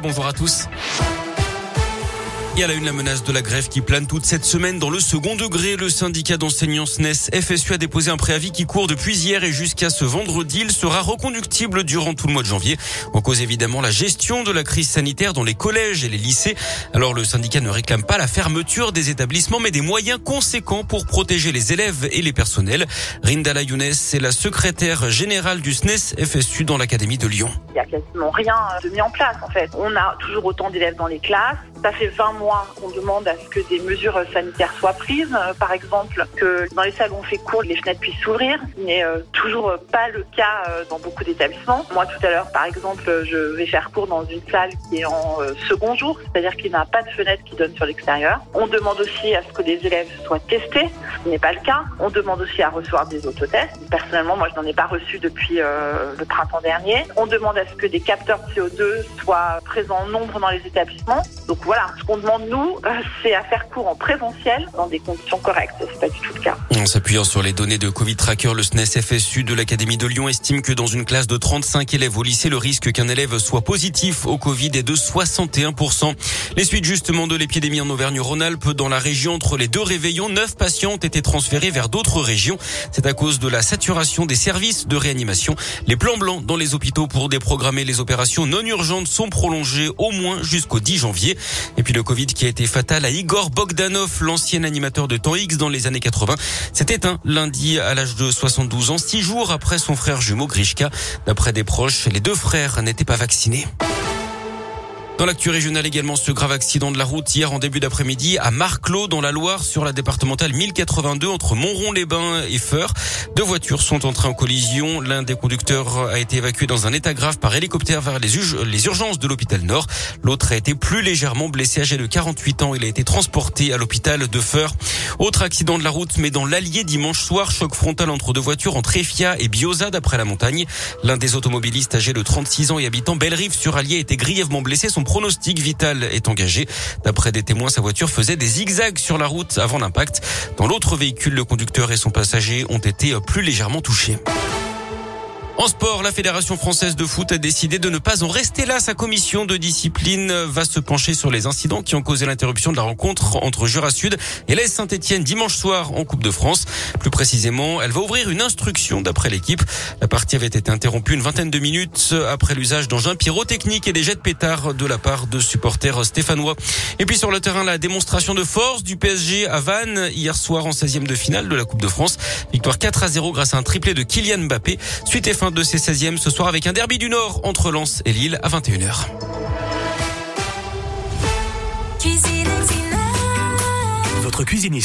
Bonjour à tous. Et à la une, la menace de la grève qui plane toute cette semaine dans le second degré. Le syndicat d'enseignants SNES FSU a déposé un préavis qui court depuis hier et jusqu'à ce vendredi. Il sera reconductible durant tout le mois de janvier. En cause évidemment la gestion de la crise sanitaire dans les collèges et les lycées. Alors le syndicat ne réclame pas la fermeture des établissements mais des moyens conséquents pour protéger les élèves et les personnels. Rindala Younes est la secrétaire générale du SNES FSU dans l'Académie de Lyon. Il n'y a quasiment rien de mis en place en fait. On a toujours autant d'élèves dans les classes. Ça fait 20 mois qu'on demande à ce que des mesures sanitaires soient prises. Euh, par exemple, que dans les salles où on fait cours, les fenêtres puissent s'ouvrir, ce n'est euh, toujours pas le cas euh, dans beaucoup d'établissements. Moi, tout à l'heure, par exemple, je vais faire cours dans une salle qui est en second jour, c'est-à-dire qu'il n'a pas de fenêtre qui donne sur l'extérieur. On demande aussi à ce que les élèves soient testés, ce n'est pas le cas. On demande aussi à recevoir des autotests. Personnellement, moi, je n'en ai pas reçu depuis le printemps dernier. On demande à ce que des capteurs de CO2 soient présents en nombre dans les établissements. Donc voilà, ce qu'on demande nous, euh, c'est à faire cours en présentiel dans des conditions correctes. C'est pas du tout le cas. En s'appuyant sur les données de Covid Tracker, le SNES FSU de l'Académie de Lyon estime que dans une classe de 35 élèves au lycée, le risque qu'un élève soit positif au Covid est de 61%. Les suites justement de l'épidémie en Auvergne-Rhône-Alpes, dans la région entre les deux réveillons, neuf patients ont été transférés vers d'autres régions. C'est à cause de la saturation des services de réanimation. Les plans blancs dans les hôpitaux pour déprogrammer les opérations non urgentes sont prolongés au moins jusqu'au 10 janvier. Et puis le Covid qui a été fatal à Igor Bogdanov, l'ancien animateur de Temps X dans les années 80, s'est éteint lundi à l'âge de 72 ans, six jours après son frère jumeau Grishka. D'après des proches, les deux frères n'étaient pas vaccinés. Dans l'actu régionale également, ce grave accident de la route hier en début d'après-midi à Marclos dans la Loire sur la départementale 1082 entre Montron-les-Bains et Feur. Deux voitures sont entrées en collision. L'un des conducteurs a été évacué dans un état grave par hélicoptère vers les, urgences de l'hôpital Nord. L'autre a été plus légèrement blessé âgé de 48 ans. Il a été transporté à l'hôpital de Feur. Autre accident de la route mais dans l'Allier dimanche soir, choc frontal entre deux voitures entre Efia et Bioza d'après la montagne. L'un des automobilistes âgé de 36 ans et habitant Bellerive sur Allier était grièvement blessé. Pronostic vital est engagé. D'après des témoins, sa voiture faisait des zigzags sur la route avant l'impact. Dans l'autre véhicule, le conducteur et son passager ont été plus légèrement touchés. En sport, la Fédération française de foot a décidé de ne pas en rester là. Sa commission de discipline va se pencher sur les incidents qui ont causé l'interruption de la rencontre entre Jura Sud et l'AS Saint-Etienne dimanche soir en Coupe de France. Plus précisément, elle va ouvrir une instruction d'après l'équipe. La partie avait été interrompue une vingtaine de minutes après l'usage d'engins pyrotechniques et des jets de pétards de la part de supporters stéphanois. Et puis sur le terrain, la démonstration de force du PSG à Vannes hier soir en 16e de finale de la Coupe de France. Victoire 4 à 0 grâce à un triplé de Kylian Mbappé. Suite de ses 16e ce soir avec un derby du Nord entre Lens et Lille à 21h. Votre cuisiniste